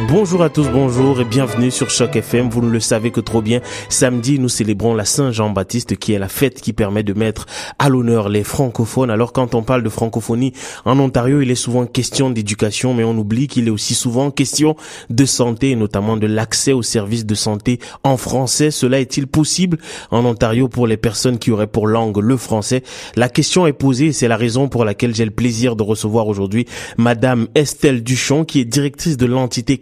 Bonjour à tous, bonjour et bienvenue sur Choc FM. Vous ne le savez que trop bien. Samedi, nous célébrons la Saint-Jean-Baptiste qui est la fête qui permet de mettre à l'honneur les francophones. Alors quand on parle de francophonie en Ontario, il est souvent question d'éducation, mais on oublie qu'il est aussi souvent question de santé notamment de l'accès aux services de santé en français. Cela est-il possible en Ontario pour les personnes qui auraient pour langue le français? La question est posée et c'est la raison pour laquelle j'ai le plaisir de recevoir aujourd'hui Madame Estelle Duchon qui est directrice de l'entité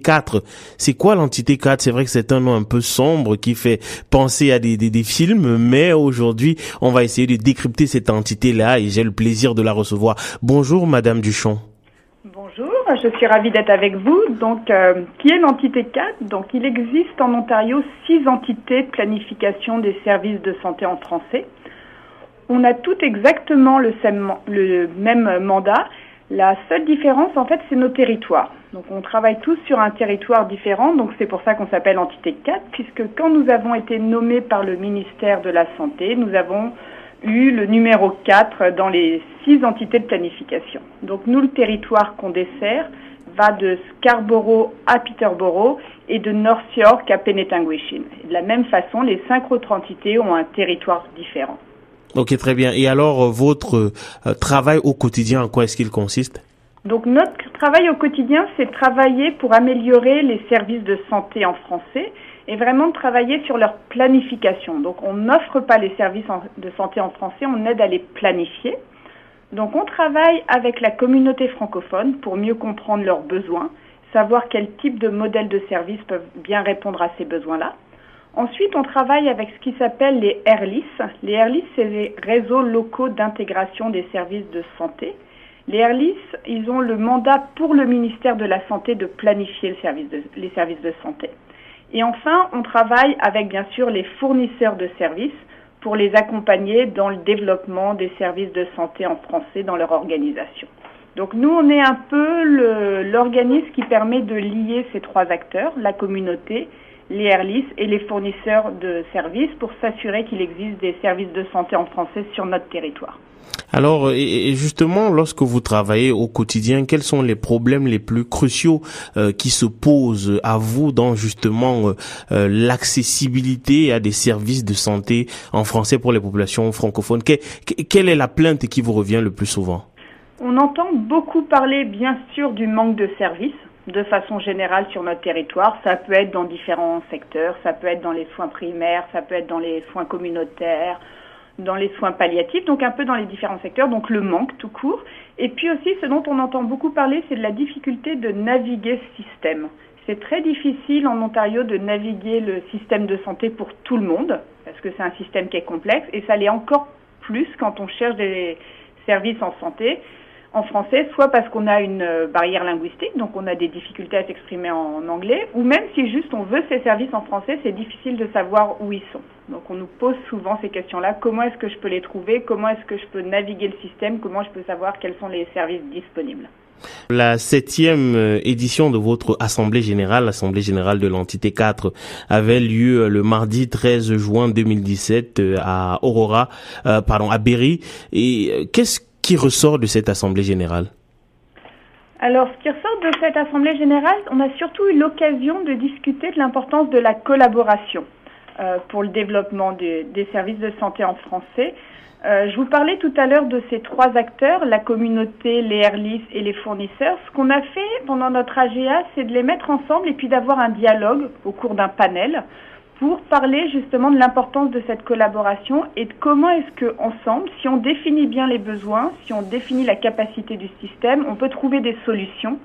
c'est quoi l'entité 4 C'est vrai que c'est un nom un peu sombre qui fait penser à des, films, mais aujourd'hui, on va essayer de décrypter cette entité-là et j'ai le plaisir de la recevoir. Bonjour, Madame Duchon. Bonjour, je suis ravie d'être avec vous. Donc, euh, qui est l'entité 4 Donc, il existe en Ontario six entités de planification des services de santé en français. On a toutes exactement le, le même mandat. La seule différence, en fait, c'est nos territoires. Donc on travaille tous sur un territoire différent, donc c'est pour ça qu'on s'appelle Entité 4, puisque quand nous avons été nommés par le ministère de la Santé, nous avons eu le numéro 4 dans les six entités de planification. Donc nous, le territoire qu'on dessert va de Scarborough à Peterborough et de North York à Penetanguishene. De la même façon, les cinq autres entités ont un territoire différent. Ok, très bien. Et alors, euh, votre euh, travail au quotidien, en quoi est-ce qu'il consiste? Donc notre travail au quotidien, c'est travailler pour améliorer les services de santé en français et vraiment travailler sur leur planification. Donc on n'offre pas les services de santé en français, on aide à les planifier. Donc on travaille avec la communauté francophone pour mieux comprendre leurs besoins, savoir quel type de modèles de services peuvent bien répondre à ces besoins-là. Ensuite, on travaille avec ce qui s'appelle les RLIS. Les RLIS, c'est les réseaux locaux d'intégration des services de santé. Les Airlis, ils ont le mandat pour le ministère de la Santé de planifier les services de santé. Et enfin, on travaille avec bien sûr les fournisseurs de services pour les accompagner dans le développement des services de santé en français dans leur organisation. Donc nous, on est un peu l'organisme qui permet de lier ces trois acteurs, la communauté, les Airlis et les fournisseurs de services pour s'assurer qu'il existe des services de santé en français sur notre territoire. Alors, et justement, lorsque vous travaillez au quotidien, quels sont les problèmes les plus cruciaux euh, qui se posent à vous dans justement euh, euh, l'accessibilité à des services de santé en français pour les populations francophones? Quelle est la plainte qui vous revient le plus souvent? On entend beaucoup parler, bien sûr, du manque de services de façon générale sur notre territoire. Ça peut être dans différents secteurs, ça peut être dans les soins primaires, ça peut être dans les soins communautaires, dans les soins palliatifs, donc un peu dans les différents secteurs, donc le manque tout court. Et puis aussi, ce dont on entend beaucoup parler, c'est de la difficulté de naviguer ce système. C'est très difficile en Ontario de naviguer le système de santé pour tout le monde, parce que c'est un système qui est complexe, et ça l'est encore plus quand on cherche des services en santé en français, soit parce qu'on a une euh, barrière linguistique, donc on a des difficultés à s'exprimer en anglais, ou même si juste on veut ces services en français, c'est difficile de savoir où ils sont. Donc on nous pose souvent ces questions-là. Comment est-ce que je peux les trouver? Comment est-ce que je peux naviguer le système? Comment je peux savoir quels sont les services disponibles? La septième euh, édition de votre Assemblée générale, l'Assemblée générale de l'entité 4, avait lieu le mardi 13 juin 2017 euh, à Aurora, pardon, à Berry. Et qu'est-ce qui ressort de cette Assemblée générale? Alors, ce qui ressort de cette Assemblée générale, on a surtout eu l'occasion de discuter de l'importance de la collaboration euh, pour le développement des, services de santé en français. Euh, je vous parlais tout à l'heure de ces trois acteurs, la communauté, les Airlis et les fournisseurs. Ce qu'on a fait pendant notre AGA, c'est de les mettre ensemble et puis d'avoir un dialogue au cours d'un panel pour parler justement de l'importance de cette collaboration et de comment est-ce que ensemble, si on définit bien les besoins, si on définit la capacité du système, on peut trouver des solutions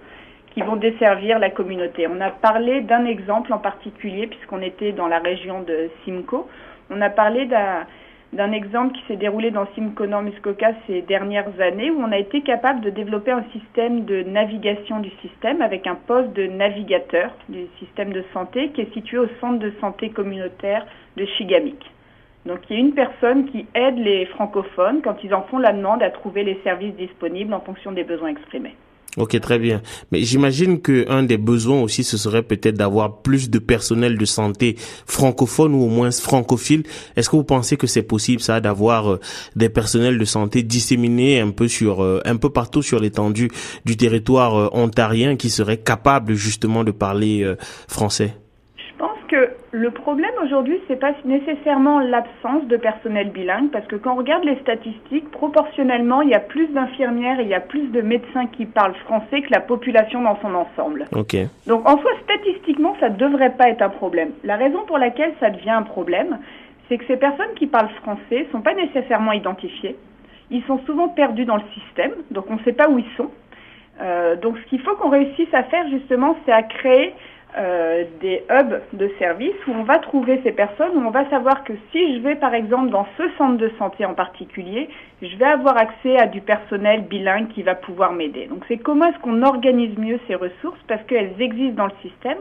qui vont desservir la communauté. On a parlé d'un exemple en particulier puisqu'on était dans la région de Simcoe. On a parlé d'un d'un exemple qui s'est déroulé dans Simcoe Muskoka ces dernières années où on a été capable de développer un système de navigation du système avec un poste de navigateur du système de santé qui est situé au centre de santé communautaire de Chigamik. Donc il y a une personne qui aide les francophones quand ils en font la demande à trouver les services disponibles en fonction des besoins exprimés. Ok, très bien. Mais j'imagine que un des besoins aussi, ce serait peut-être d'avoir plus de personnel de santé francophone ou au moins francophile. Est-ce que vous pensez que c'est possible ça, d'avoir euh, des personnels de santé disséminés un peu sur, euh, un peu partout sur l'étendue du territoire euh, ontarien qui seraient capables justement de parler français? Le problème aujourd'hui, c'est pas nécessairement l'absence de personnel bilingue, parce que quand on regarde les statistiques, proportionnellement, il y a plus d'infirmières et il y a plus de médecins qui parlent français que la population dans son ensemble. Donc en soi, statistiquement, ça ne devrait pas être un problème. La raison pour laquelle ça devient un problème, c'est que ces personnes qui parlent français ne sont pas nécessairement identifiées. Ils sont souvent perdus dans le système, donc on ne sait pas où ils sont. Euh, donc ce qu'il faut qu'on réussisse à faire justement, c'est à créer euh, des hubs de services où on va trouver ces personnes, où on va savoir que si je vais par exemple dans ce centre de santé en particulier, je vais avoir accès à du personnel bilingue qui va pouvoir m'aider. Donc c'est comment est-ce qu'on organise mieux ces ressources parce qu'elles existent dans le système.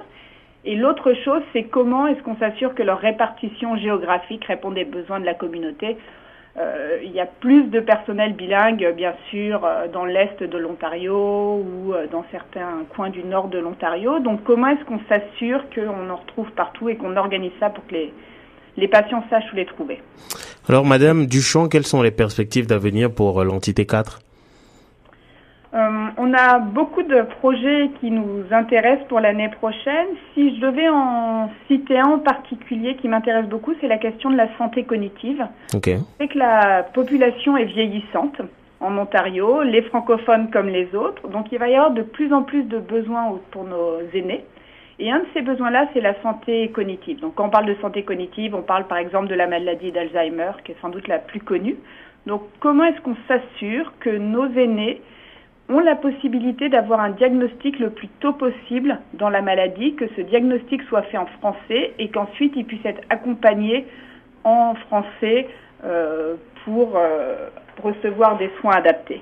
Et l'autre chose, c'est comment est-ce qu'on s'assure que leur répartition géographique répond aux besoins de la communauté. Euh, il y a plus de personnel bilingue, bien sûr, euh, dans l'est de l'Ontario ou euh, dans certains coins du nord de l'Ontario. Donc, comment est-ce qu'on s'assure qu'on en retrouve partout et qu'on organise ça pour que les, les patients sachent où les trouver? Alors, Madame Duchamp, quelles sont les perspectives d'avenir pour l'entité 4 euh, on a beaucoup de projets qui nous intéressent pour l'année prochaine. Si je devais en citer un en particulier qui m'intéresse beaucoup, c'est la question de la santé cognitive. Okay. C'est que la population est vieillissante en Ontario, les francophones comme les autres. Donc il va y avoir de plus en plus de besoins pour nos aînés. Et un de ces besoins-là, c'est la santé cognitive. Donc quand on parle de santé cognitive, on parle par exemple de la maladie d'Alzheimer, qui est sans doute la plus connue. Donc comment est-ce qu'on s'assure que nos aînés ont la possibilité d'avoir un diagnostic le plus tôt possible dans la maladie, que ce diagnostic soit fait en français et qu'ensuite il puisse être accompagné en français euh, pour euh, recevoir des soins adaptés.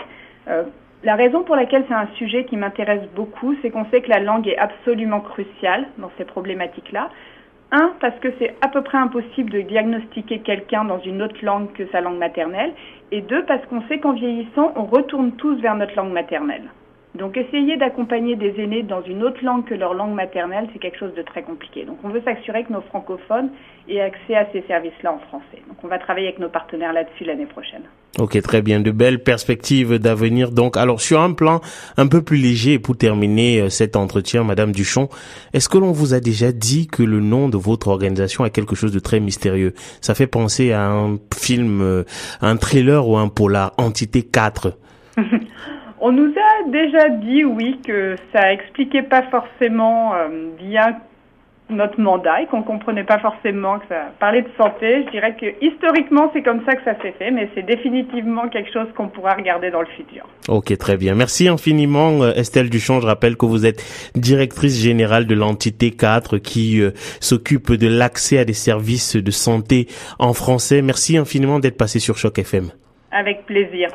Euh, la raison pour laquelle c'est un sujet qui m'intéresse beaucoup, c'est qu'on sait que la langue est absolument cruciale dans ces problématiques-là. Un, parce que c'est à peu près impossible de diagnostiquer quelqu'un dans une autre langue que sa langue maternelle. Et deux, parce qu'on sait qu'en vieillissant, on retourne tous vers notre langue maternelle. Donc essayer d'accompagner des aînés dans une autre langue que leur langue maternelle, c'est quelque chose de très compliqué. Donc on veut s'assurer que nos francophones aient accès à ces services-là en français. Donc on va travailler avec nos partenaires là-dessus l'année prochaine. Ok, très bien. De belles perspectives d'avenir. Donc, alors sur un plan un peu plus léger, pour terminer euh, cet entretien, Madame Duchon, est-ce que l'on vous a déjà dit que le nom de votre organisation a quelque chose de très mystérieux? Ça fait penser à un film, euh, un trailer ou un polar, Entité 4. On nous a déjà dit, oui, que ça expliquait pas forcément euh, bien notre mandat et qu'on comprenait pas forcément que ça parlait de santé. Je dirais que historiquement, c'est comme ça que ça s'est fait, mais c'est définitivement quelque chose qu'on pourra regarder dans le futur. Ok, très bien. Merci infiniment, euh, Estelle Duchamp. Je rappelle que vous êtes directrice générale de l'entité 4 qui euh, s'occupe de l'accès à des services de santé en français. Merci infiniment d'être passé sur Choc FM. Avec plaisir.